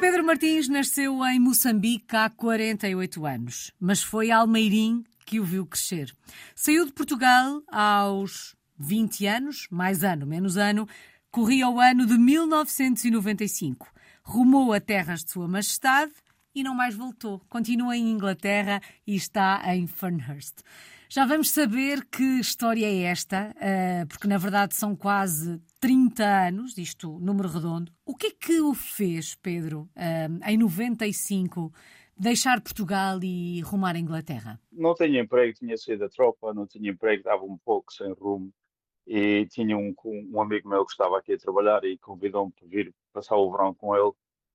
Pedro Martins nasceu em Moçambique há 48 anos, mas foi Almeirim que o viu crescer. Saiu de Portugal aos 20 anos, mais ano, menos ano, corria o ano de 1995. Rumou a terras de Sua Majestade e não mais voltou. Continua em Inglaterra e está em Fernhurst. Já vamos saber que história é esta, eh, porque na verdade são quase 30 anos, isto número redondo. O que é que o fez, Pedro, eh, em 95, deixar Portugal e rumar à Inglaterra? Não tinha emprego, tinha saído da tropa, não tinha emprego, estava um pouco sem rumo e tinha um, um amigo meu que estava aqui a trabalhar e convidou-me para vir passar o verão com ele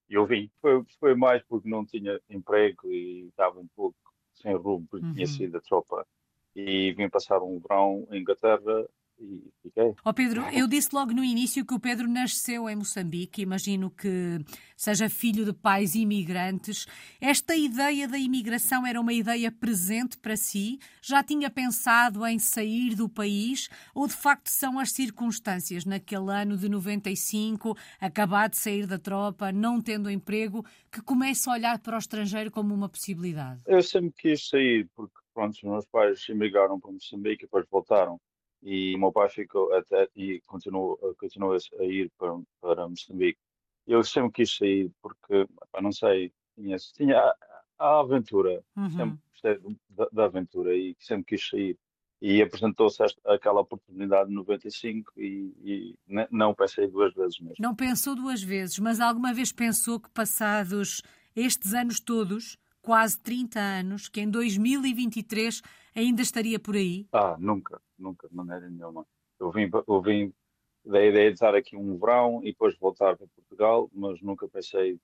e eu vim. Foi, foi mais porque não tinha emprego e estava um pouco sem rumo, porque uhum. tinha saído da tropa e vim passar um verão em Inglaterra e fiquei. Oh Pedro, eu disse logo no início que o Pedro nasceu em Moçambique, imagino que seja filho de pais imigrantes. Esta ideia da imigração era uma ideia presente para si? Já tinha pensado em sair do país? Ou de facto são as circunstâncias naquele ano de 95, acabar de sair da tropa, não tendo emprego, que começa a olhar para o estrangeiro como uma possibilidade? Eu sempre quis sair, porque pronto, os meus pais emigraram para Moçambique e depois voltaram e o meu pai ficou até e continuou, continuou a ir para, para Moçambique. Eu sempre quis sair porque, não sei, tinha, tinha a, a aventura, uhum. sempre gostei da, da, aventura e sempre quis sair. E apresentou-se aquela oportunidade em 95 e, e não pensei duas vezes mesmo. Não pensou duas vezes, mas alguma vez pensou que passados estes anos todos, quase 30 anos, que em 2023 ainda estaria por aí? Ah, nunca, nunca, de maneira nenhuma. Eu vim, eu vim da ideia de estar aqui um verão e depois voltar para Portugal, mas nunca pensei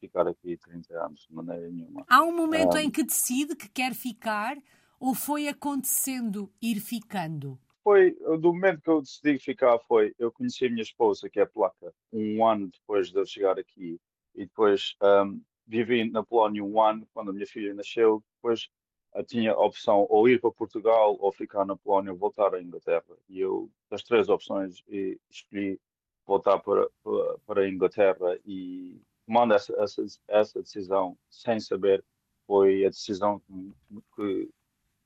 ficar aqui 30 anos, de maneira nenhuma. Há um momento ah, em que decide que quer ficar ou foi acontecendo ir ficando? Foi, do momento que eu decidi ficar foi, eu conheci a minha esposa, que é placa, um ano depois de eu chegar aqui, e depois um, vivi na Polónia um ano, quando a minha filha nasceu, depois tinha a opção ou ir para Portugal ou ficar na Polónia ou voltar à Inglaterra. E eu, das três opções, escolhi voltar para, para a Inglaterra e tomando essa, essa, essa decisão sem saber, foi a decisão que, que,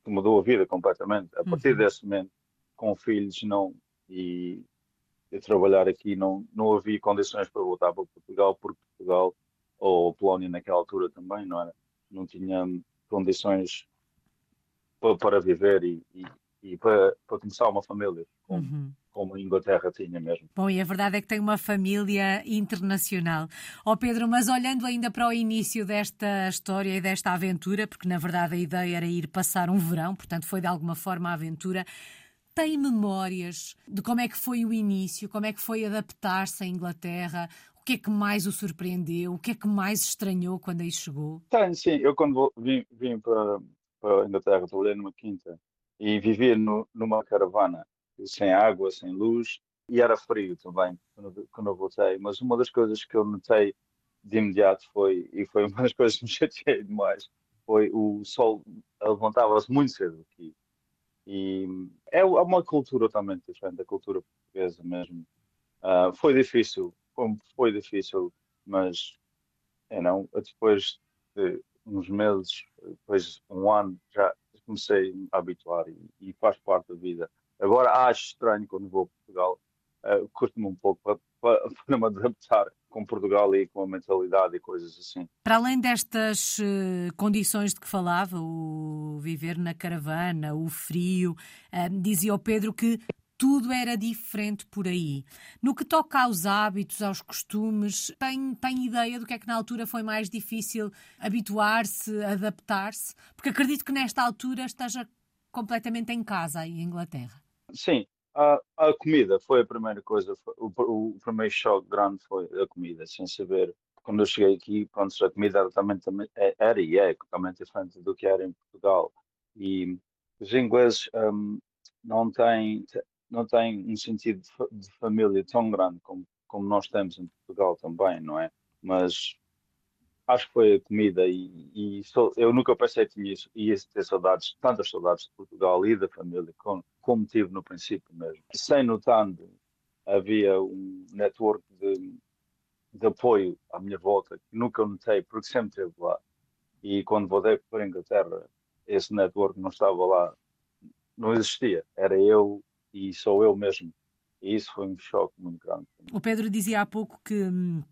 que mudou a vida completamente. A partir uhum. desse momento, com filhos não e, e trabalhar aqui, não, não havia condições para voltar para Portugal, porque Portugal ou Polónia naquela altura também não era, não tinha condições para viver e, e, e para, para, começar uma família, como, uhum. como a Inglaterra tinha mesmo. Bom, e a verdade é que tem uma família internacional. Ó oh Pedro, mas olhando ainda para o início desta história e desta aventura, porque na verdade a ideia era ir passar um verão, portanto foi de alguma forma a aventura, tem memórias de como é que foi o início, como é que foi adaptar-se à Inglaterra, que é que mais o surpreendeu, o que é que mais estranhou quando aí chegou? Tenho, sim. Eu quando vim, vim para, para a Inglaterra, trabalhei numa quinta e vivia no, numa caravana, sem água, sem luz, e era frio também quando, quando eu voltei. Mas uma das coisas que eu notei de imediato foi, e foi uma das coisas que me chateei demais, foi o sol levantava-se muito cedo aqui. E é uma cultura totalmente diferente da cultura portuguesa mesmo. Uh, foi difícil, foi, difícil, mas é não, depois de uns meses, depois um ano, já comecei a habituar e, e faz parte da vida. Agora acho estranho quando vou a Portugal, uh, curto-me um pouco para, para, para me adaptar com Portugal e com a mentalidade e coisas assim. Para além destas uh, condições de que falava, o viver na caravana, o frio, uh, dizia o Pedro que tudo era diferente por aí. No que toca aos hábitos, aos costumes, tem, tem ideia do que é que na altura foi mais difícil habituar-se, adaptar-se? Porque acredito que nesta altura esteja completamente em casa em Inglaterra. Sim, a, a comida foi a primeira coisa, o, o, primeiro choque grande foi a comida, sem saber. Quando eu cheguei aqui, pronto, a comida era, também, também, é, era e é totalmente diferente do que era em Portugal. E os ingleses um, não têm não tem um sentido de família tão grande como, como nós temos em Portugal também, não é? Mas acho que foi a comida e, e sou, eu nunca pensei que tinha, ia ter saudades, tantas saudades de Portugal e da família, como, como tive no princípio mesmo. Sem notando, havia um network de, de apoio à minha volta que nunca notei, porque sempre esteve lá. E quando voltei para a Inglaterra, esse network não estava lá, não existia. Era eu e sou eu mesmo. E isso foi um choque muito grande. O Pedro dizia há pouco que hum,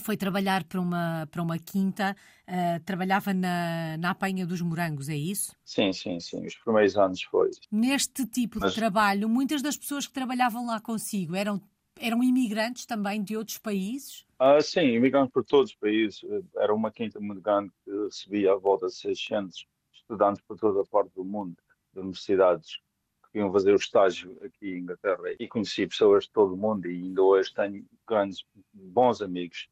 foi trabalhar para uma, para uma quinta, uh, trabalhava na, na apanha dos morangos, é isso? Sim, sim, sim. Os primeiros anos foi. Neste tipo Mas... de trabalho, muitas das pessoas que trabalhavam lá consigo eram, eram imigrantes também de outros países? Ah, sim, imigrantes por todos os países. Era uma quinta muito grande que recebia a volta de 600 estudantes por toda a parte do mundo, de universidades que iam fazer o estágio aqui em Inglaterra e conheci pessoas de todo o mundo e ainda hoje tenho grandes, bons amigos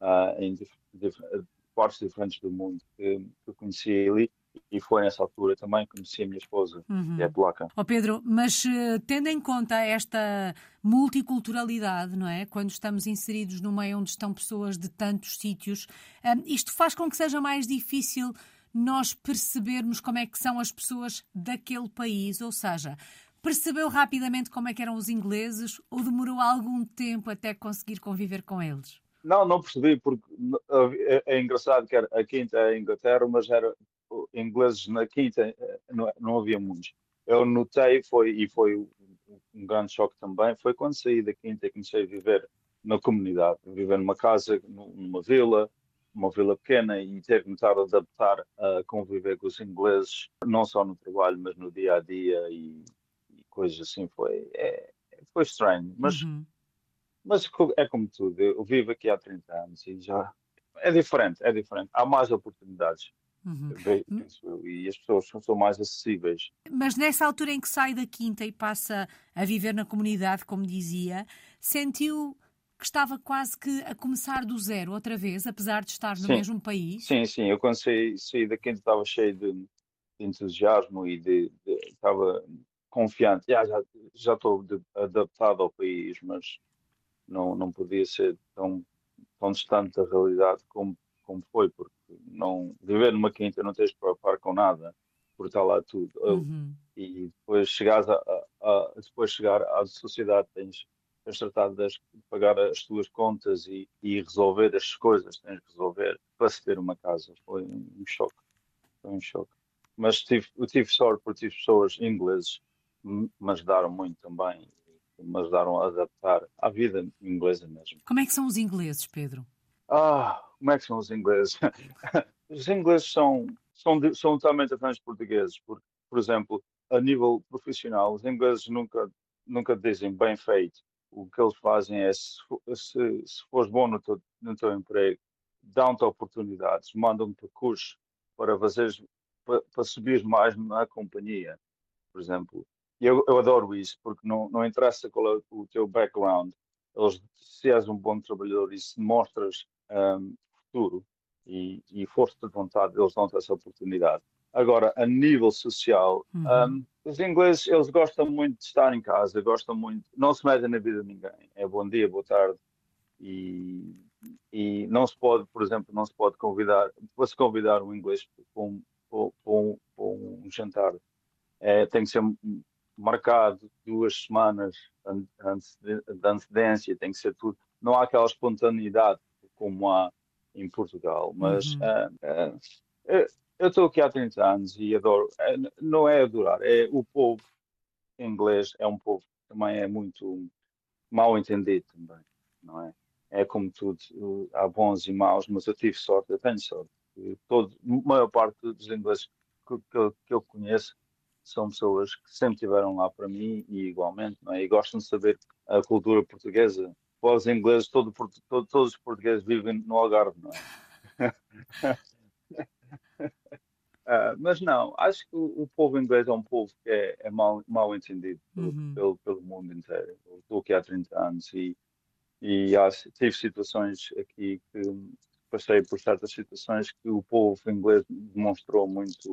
uh, em dif dif partes diferentes do mundo que, que conheci ali e foi nessa altura também que conheci a minha esposa, uhum. que é polaca. Oh Pedro, mas uh, tendo em conta esta multiculturalidade, não é? Quando estamos inseridos no meio onde estão pessoas de tantos sítios, um, isto faz com que seja mais difícil nós percebermos como é que são as pessoas daquele país, ou seja, percebeu rapidamente como é que eram os ingleses ou demorou algum tempo até conseguir conviver com eles? Não, não percebi, porque é, é engraçado que a quinta é a Inglaterra, mas era ingleses na quinta eh, não, não havia muitos. Eu notei, foi, e foi um grande choque também, foi quando saí da quinta e comecei a viver na comunidade, viver numa casa, numa vila, uma vila pequena e ter estar a adaptar a conviver com os ingleses, não só no trabalho, mas no dia a dia e, e coisas assim. Foi, é, foi estranho, mas, uhum. mas é como tudo. Eu vivo aqui há 30 anos e já é diferente, é diferente. Há mais oportunidades. Uhum. e as pessoas são mais acessíveis. Mas nessa altura em que sai da quinta e passa a viver na comunidade, como dizia, sentiu que estava quase que a começar do zero outra vez, apesar de estar no sim. mesmo país? Sim, sim. Eu quando saí, saí da quinta estava cheio de, de entusiasmo e de, de, estava confiante. Já, já, já estou adaptado ao país, mas não, não podia ser tão, tão distante da realidade como, como foi, porque não, viver numa quinta não tens de preocupar com nada, por estar lá tudo. Uhum. E depois chegares a, a, a, depois chegar à sociedade tens tens tratado de pagar as tuas contas e, e resolver as coisas que tens de resolver para se ter uma casa. Foi um choque. Foi um choque. Mas tive, eu tive sorte porque tive pessoas ingleses me ajudaram muito também, me ajudaram a adaptar à vida inglesa mesmo. Como é que são os ingleses, Pedro? Ah, como é que são os ingleses? os ingleses são, são, são totalmente diferentes dos portugueses, porque, por exemplo, a nível profissional, os ingleses nunca, nunca dizem bem feito o que eles fazem é, se, se, se fores bom no teu, no teu emprego, dão-te oportunidades, mandam-te cursos para fazeres, para, para subir mais na companhia, por exemplo. E eu, eu adoro isso, porque não, não interessa qual é o teu background, eles, se és um bom trabalhador e se mostras um, futuro e, e força de vontade, eles dão-te essa oportunidade. Agora, a nível social, uhum. um, os ingleses, eles gostam muito de estar em casa, gostam muito, não se metem na vida de ninguém. É bom dia, boa tarde. E, e não se pode, por exemplo, não se pode convidar, para se convidar um inglês para um, para um, para um jantar, é, tem que ser marcado duas semanas de antecedência, tem que ser tudo. Não há aquela espontaneidade como há em Portugal, mas uhum. uh, uh, eu estou aqui há 30 anos e adoro. É, não é adorar, é o povo inglês é um povo que também é muito mal entendido também, não é? É como tudo, há bons e maus, mas eu tive sorte, eu tenho sorte. Todo, a maior parte dos ingleses que, que, que, eu conheço são pessoas que sempre estiveram lá para mim e igualmente, não é? E gostam de saber a cultura portuguesa. Os ingleses, todo, todo, todos os portugueses vivem no Algarve, não é? Uh, mas não, acho que o, o, povo inglês é um povo que é, é mal, mal entendido uhum. pelo, pelo, mundo inteiro. Eu estou aqui há 30 anos e, e tive situações aqui que passei por certas situações que o povo inglês demonstrou muito,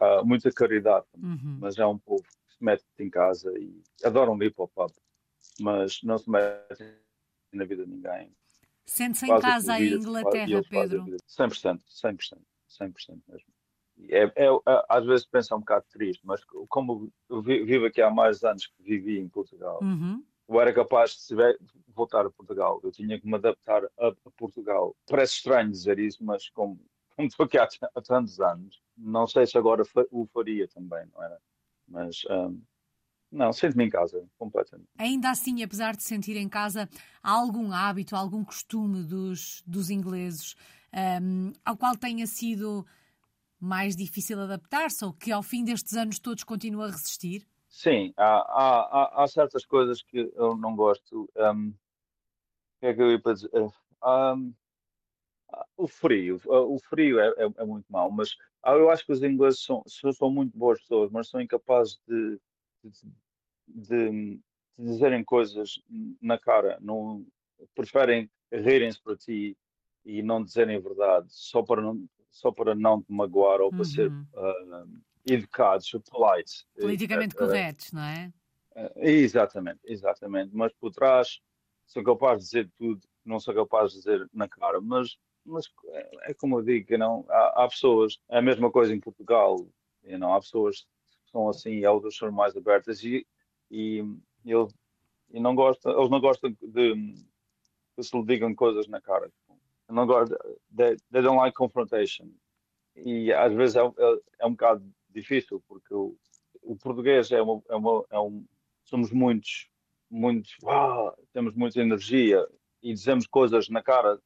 uh, muita caridade. Uhum. Mas é um povo que se mete em casa e adoram ir para o pub, mas não se mete na vida de ninguém. Sente-se em casa em Inglaterra, Pedro? 100%, 100%, 100% mesmo. É, é, é, às vezes pensa um bocado triste, mas como eu vivo aqui há mais anos que vivi em Portugal, uhum. eu era capaz de tiver, voltar a Portugal. Eu tinha que me adaptar a, a Portugal. Parece estranho dizer isso, mas como, como estou aqui há, há tantos anos, não sei se agora o faria também, não era? Mas um, não, sinto-me em casa, completamente. Ainda assim, apesar de sentir em casa, há algum hábito, algum costume dos, dos ingleses um, ao qual tenha sido mais difícil adaptar-se ou que ao fim destes anos todos continua a resistir? Sim, há, há, há, certas coisas que eu não gosto. Um, o que é que eu ia para dizer? Um, o frio, o frio é, é, é, muito mau, mas eu acho que os ingleses são, são muito boas pessoas, mas são incapazes de, de, de dizerem coisas na cara, não preferem rirem-se para ti e não dizerem a verdade só para não, só para não te magoar ou para ser uh, educados, polite. Politicamente uh, corretos, não é? Exatamente, exatamente. Mas por trás sou capaz de dizer tudo, não sou capaz de dizer na cara. Mas, mas é, como eu digo, não, há, há, pessoas, é a mesma coisa em Portugal, não, há pessoas que são assim e outras são mais abertas e, e, e, e não gostam, eles não gostam de que se lhe digam coisas na cara. Não gostam, they, they don't like confrontation. E às vezes é, é, é um bocado difícil, porque o, o português é, uma, é, uma, é um. Somos muitos, muitos. Uau, temos muita energia e dizemos coisas na cara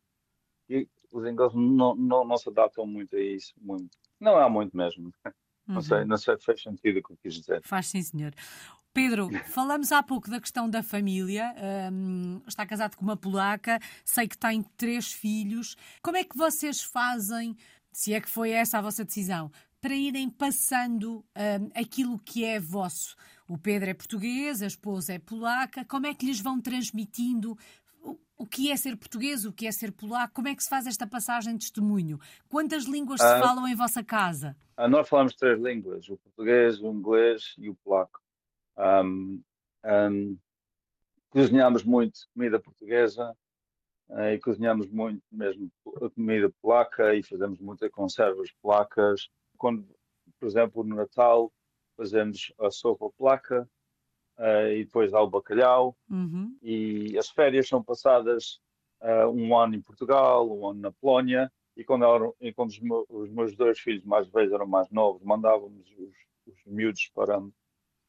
e os ingleses não, não, não se adaptam muito a isso. Muito. Não há muito mesmo. Não sei, uhum. não sei se faz sentido o que eu quis dizer. Faz sim, senhor. Pedro, falamos há pouco da questão da família. Um, está casado com uma polaca, sei que tem três filhos. Como é que vocês fazem, se é que foi essa a vossa decisão, para irem passando um, aquilo que é vosso. O Pedro é português, a esposa é polaca. Como é que lhes vão transmitindo o, que é ser português, o que é ser polaco? Como é que se faz esta passagem de testemunho? Quantas línguas se ah, falam em vossa casa? Ah, nós falamos três línguas: o português, o inglês e o polaco. Um, um, cozinhamos muito comida portuguesa uh, e cozinhamos muito mesmo comida polaca e fazemos muitas conservas polacas quando, por exemplo, no Natal fazemos a sopa placa uh, e depois há o bacalhau uhum. e as férias são passadas uh, um ano em Portugal, um ano na Polónia e quando, eram, e quando os, meus, os, meus dois filhos mais velhos eram mais novos, mandávamos os, os miúdos para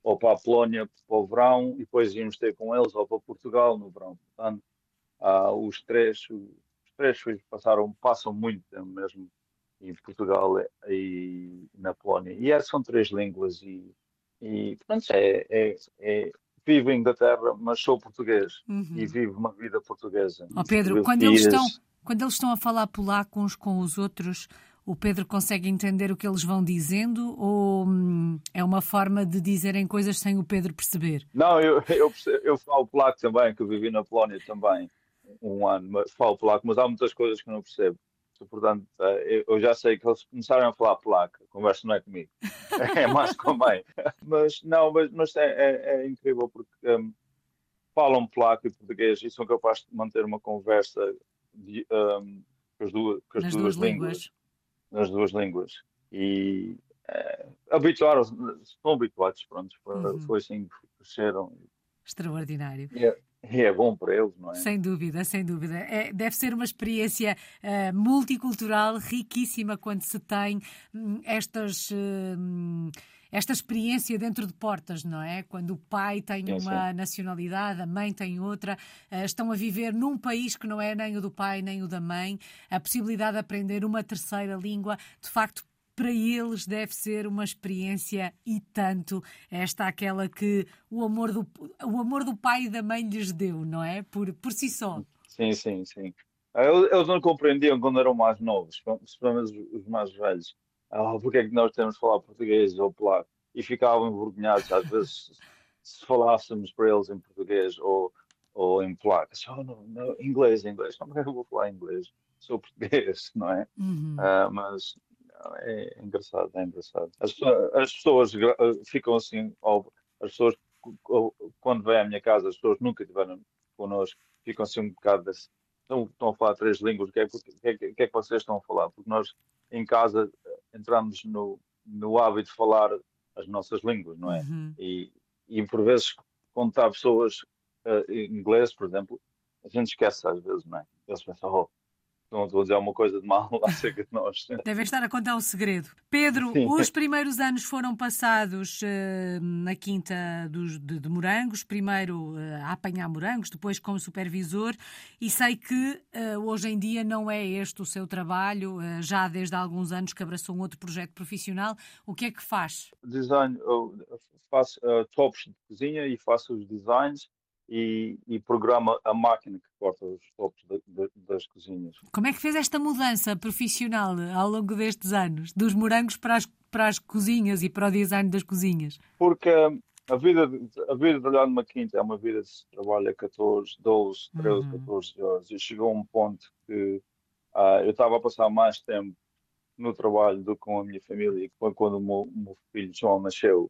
ou para a Polónia para o verão e depois íamos ter com eles ou para Portugal no verão. Portanto, uh, os três, os três filhos passaram, passam muito tempo mesmo em Portugal e na Polónia. E essas são três línguas e, e pronto, é, é, é, vivo em Inglaterra, mas sou português uhum. e vivo uma vida portuguesa. Oh, Pedro, quando eles, estão, quando eles estão a falar polaco uns com os outros, o Pedro consegue entender o que eles vão dizendo ou hum, é uma forma de dizerem coisas sem o Pedro perceber? Não, eu, eu, eu falo polaco também, que eu vivi na Polónia também um ano, falo polaco, mas há muitas coisas que não percebo. Portanto, eh, eu já sei que eles começaram a falar polaco, a conversa não é comigo, é mais com a mãe. Mas não, mas, mas é, é, é, incrível porque um, falam polaco e português e são capazes de manter uma conversa de, um, com as duas, com as duas, duas línguas, línguas, nas duas línguas. E é, habituaram-se, estão habituados, pronto, foi, uhum. foi assim que cresceram. Extraordinário. E é bom para eles, não é? Sem dúvida, sem dúvida. É, deve ser uma experiência uh, multicultural riquíssima quando se tem hum, estas. Uh, esta experiência dentro de portas, não é? Quando o pai tem uma nacionalidade, a mãe tem outra, uh, estão a viver num país que não é nem o do pai nem o da mãe, a possibilidade de aprender uma terceira língua, de facto, para eles deve ser uma experiência e tanto esta aquela que o amor do, o amor do pai e da mãe lhes deu, não é? Por, por si só. Sim, sim, sim. Eles não compreendiam quando eram mais novos, principalmente os mais velhos. Ah, porque é que nós temos de falar português ou polaco? E ficavam envergonhados, às vezes, se falássemos para eles em português ou, ou em polaco. Oh, não, não, inglês, inglês. Como é que eu vou falar inglês? Sou português, não é? Uhum. Uh, mas é engraçado, é engraçado. As, as pessoas ficam assim, as pessoas quando vêm à minha casa, as pessoas nunca estiveram connosco, ficam assim um bocado assim, estão, estão a falar três línguas, o que, é, que, é, que é que vocês estão a falar? Porque nós em casa entramos no, no hábito de falar as nossas línguas, não é? Uhum. E, e por vezes quando há pessoas uh, inglês, por exemplo, a gente esquece às vezes, não é? Eles pensam, oh, não estou a dizer alguma coisa de mal acerca de nós. Devem estar a contar um segredo. Pedro, Sim. os primeiros anos foram passados uh, na Quinta dos, de, de, Morangos, primeiro uh, a apanhar morangos, depois como supervisor, e sei que uh, hoje em dia não é este o seu trabalho, já desde há alguns anos que abraçou um outro projeto profissional. O que é que faz? Design, faço tops de cozinha e faço os designs e, e, programa a máquina que corta os topos de, de, das cozinhas. Como é que fez esta mudança profissional ao longo destes anos, dos morangos para as, para as cozinhas e para o design das cozinhas? Porque a vida, a vida de trabalhar numa quinta é uma vida de trabalho a 14, 12, 13, uhum. 14 horas e chegou a um ponto que uh, eu estava a passar mais tempo no trabalho do que com a minha família, que foi quando o meu, meu filho João nasceu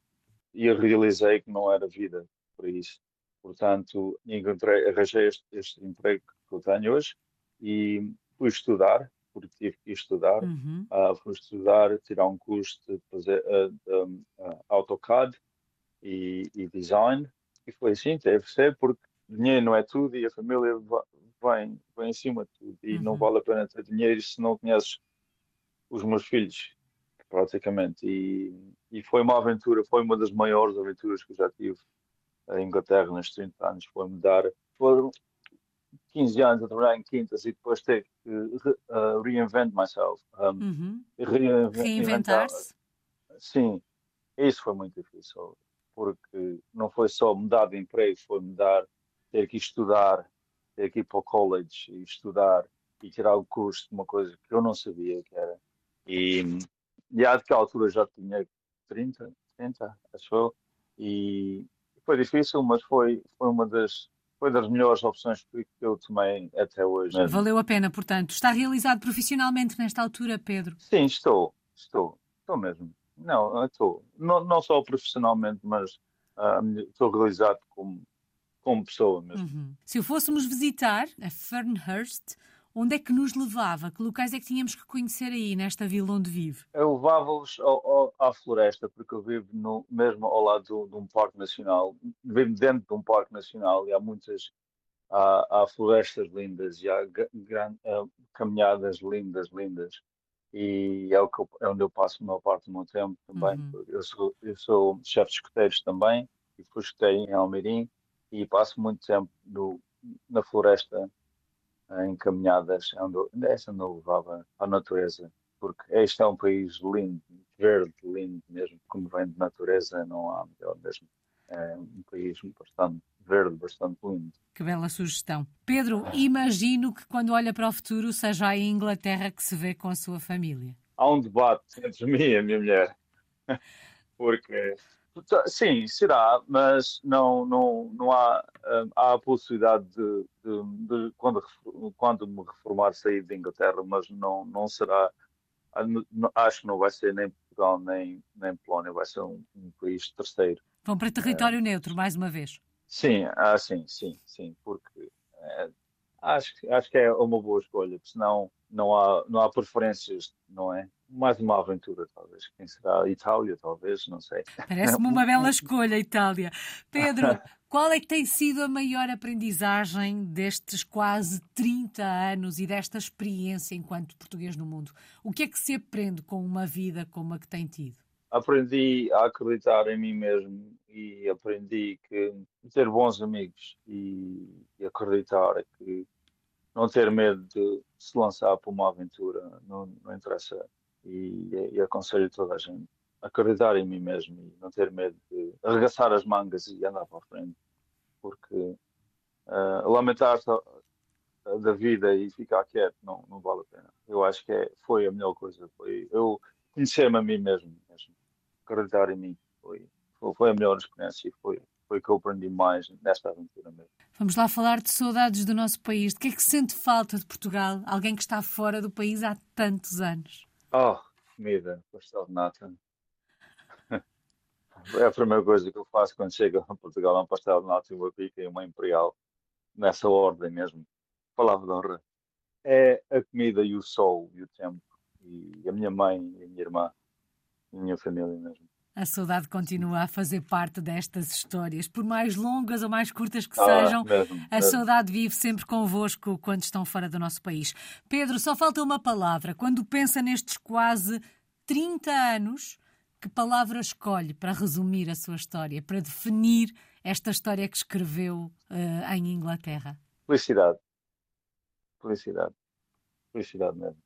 e eu realizei que não era vida para isso. Portanto, encontrei, arranjei este, este, emprego que eu tenho hoje e fui estudar, porque tive que estudar. Uhum. Uh, fui estudar, tirar um curso de fazer uh, de, uh, AutoCAD e, e, design. E foi assim, que ser, porque dinheiro não é tudo e a família vem, vem em cima de tudo. E uhum. não vale a pena ter dinheiro se não conheces os meus filhos, praticamente. E, e foi uma aventura, foi uma das maiores aventuras que eu já tive a Inglaterra nos 30 anos foi mudar. Foram 15 anos a trabalhar em quintas e depois ter que uh, reinvent myself. Um, uhum. Reinventar-se? Sim, isso foi muito difícil, porque não foi só mudar de emprego, foi mudar, ter que estudar, ter que ir para o college e estudar e tirar o curso de uma coisa que eu não sabia que era. E, e que altura já tinha 30, 30, acho eu, e, foi difícil, mas foi, foi uma das foi das melhores opções que eu tomei até hoje. Valeu a pena, portanto. Está realizado profissionalmente nesta altura, Pedro? Sim, estou. Estou. Estou mesmo. Não, estou. Não, não só profissionalmente, mas uh, estou realizado como, como pessoa mesmo. Uhum. Se o fôssemos visitar a Fernhurst, Onde é que nos levava? Que locais é que tínhamos que conhecer aí, nesta vila onde vive? Eu levava-os à floresta, porque eu vivo no, mesmo ao lado de, de um parque nacional. Vivo dentro de um parque nacional e há muitas há, há florestas lindas e há gran, uh, caminhadas lindas, lindas. E é, o que eu, é onde eu passo a maior parte do meu tempo também. Uhum. Eu sou, eu sou chefe de escuteiros também, e fui escuteiro em Almeirim, e passo muito tempo no, na floresta em caminhadas onde, essa não levava à natureza, porque este é um país lindo, verde, lindo mesmo, como vem de natureza, não há melhor mesmo. É um país bastante verde, bastante lindo. Que bela sugestão. Pedro, imagino que quando olha para o futuro seja a Inglaterra que se vê com a sua família. Há um debate entre mim e a minha mulher, porque Sim, será, mas não, não, não há, hum, há a possibilidade de, de, de, quando, quando me reformar, sair de Inglaterra, mas não, não será. Acho que não vai ser nem Portugal nem, nem Polónia, vai ser um, um país terceiro. Vão para território é, neutro, mais uma vez. Sim, ah, sim, sim, sim, porque é, acho, acho que é uma boa escolha, porque senão não há, não há preferências, não é? Mais uma aventura, talvez. Quem será? Itália, talvez, não sei. Parece-me uma bela escolha, Itália. Pedro, qual é que tem sido a maior aprendizagem destes quase 30 anos e desta experiência enquanto português no mundo? O que é que se aprende com uma vida como a que tem tido? Aprendi a acreditar em mim mesmo e aprendi que ter bons amigos e, e acreditar que não ter medo de se lançar para uma aventura, não, não interessa e, e aconselho toda a gente a acreditar em mim mesmo e não ter medo de arregaçar as mangas e andar para a frente, porque uh, lamentar-se da vida e ficar quieto não, não vale a pena. Eu acho que é, foi a melhor coisa, foi eu conhecer-me a mim mesmo, mesmo, acreditar em mim, foi, foi, foi a melhor experiência e foi, foi que eu aprendi mais nesta aventura mesmo. Vamos lá falar de saudades do nosso país. De que é que sente falta de Portugal? Alguém que está fora do país há tantos anos. Oh, comida, pastel de nata. É a primeira coisa que eu faço quando chego a Portugal, é um pastel de nata e uma pica e uma imperial, nessa ordem mesmo. Palavra de honra. É a comida e o sol e o tempo. E a minha mãe e a minha irmã e a minha família mesmo. A saudade continua a fazer parte destas histórias, por mais longas ou mais curtas que Ah, sejam. mesmo, A mesmo. saudade vive sempre convosco quando estão fora do nosso país. Pedro, só falta uma palavra. Quando pensa nestes quase 30 anos, que palavra escolhe para resumir a sua história, para definir esta história que escreveu eh, em Inglaterra? Felicidade. Felicidade. Felicidade mesmo.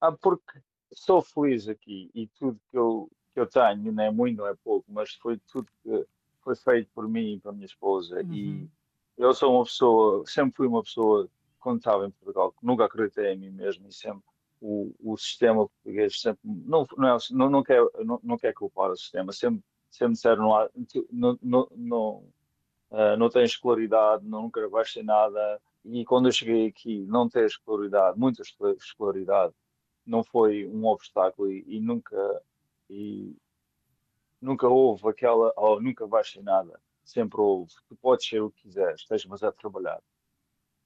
Ah, porque sou feliz aqui e tudo que eu, que eu tenho, não é muito, não é pouco, mas foi tudo que foi feito por mim e pela minha esposa. E eu sou uma pessoa, sempre fui uma pessoa, quando estava em Portugal, que nunca acreditei em mim mesmo e sempre o, o sistema português sempre não, não, é, não, não, quer, não, não quer culpar o sistema, sempre, sempre disseram lá, tu não, não, não, ah, não tens escolaridade, não, nunca vais ter nada. E quando eu cheguei aqui, não ter escolaridade, muita escola- escolaridade, não foi um obstáculo e, e nunca e nunca houve aquela, oh, nunca vais ter nada. Sempre houve, tu podes ser o que quiseres, tens mas a trabalhar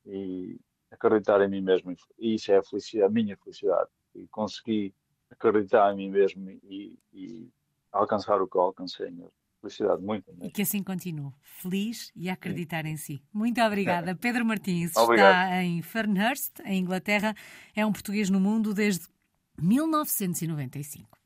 e acreditar em mim mesmo. E isso é a felicidade, a minha felicidade. E consegui acreditar em mim mesmo e, e alcançar o que eu alcancei mesmo. Felicidade, muito E mesmo. que assim continue, feliz e a acreditar em si. Muito obrigada. Pedro Martins Obrigado. está em Fernhurst, em Inglaterra. É um português no mundo desde 1995.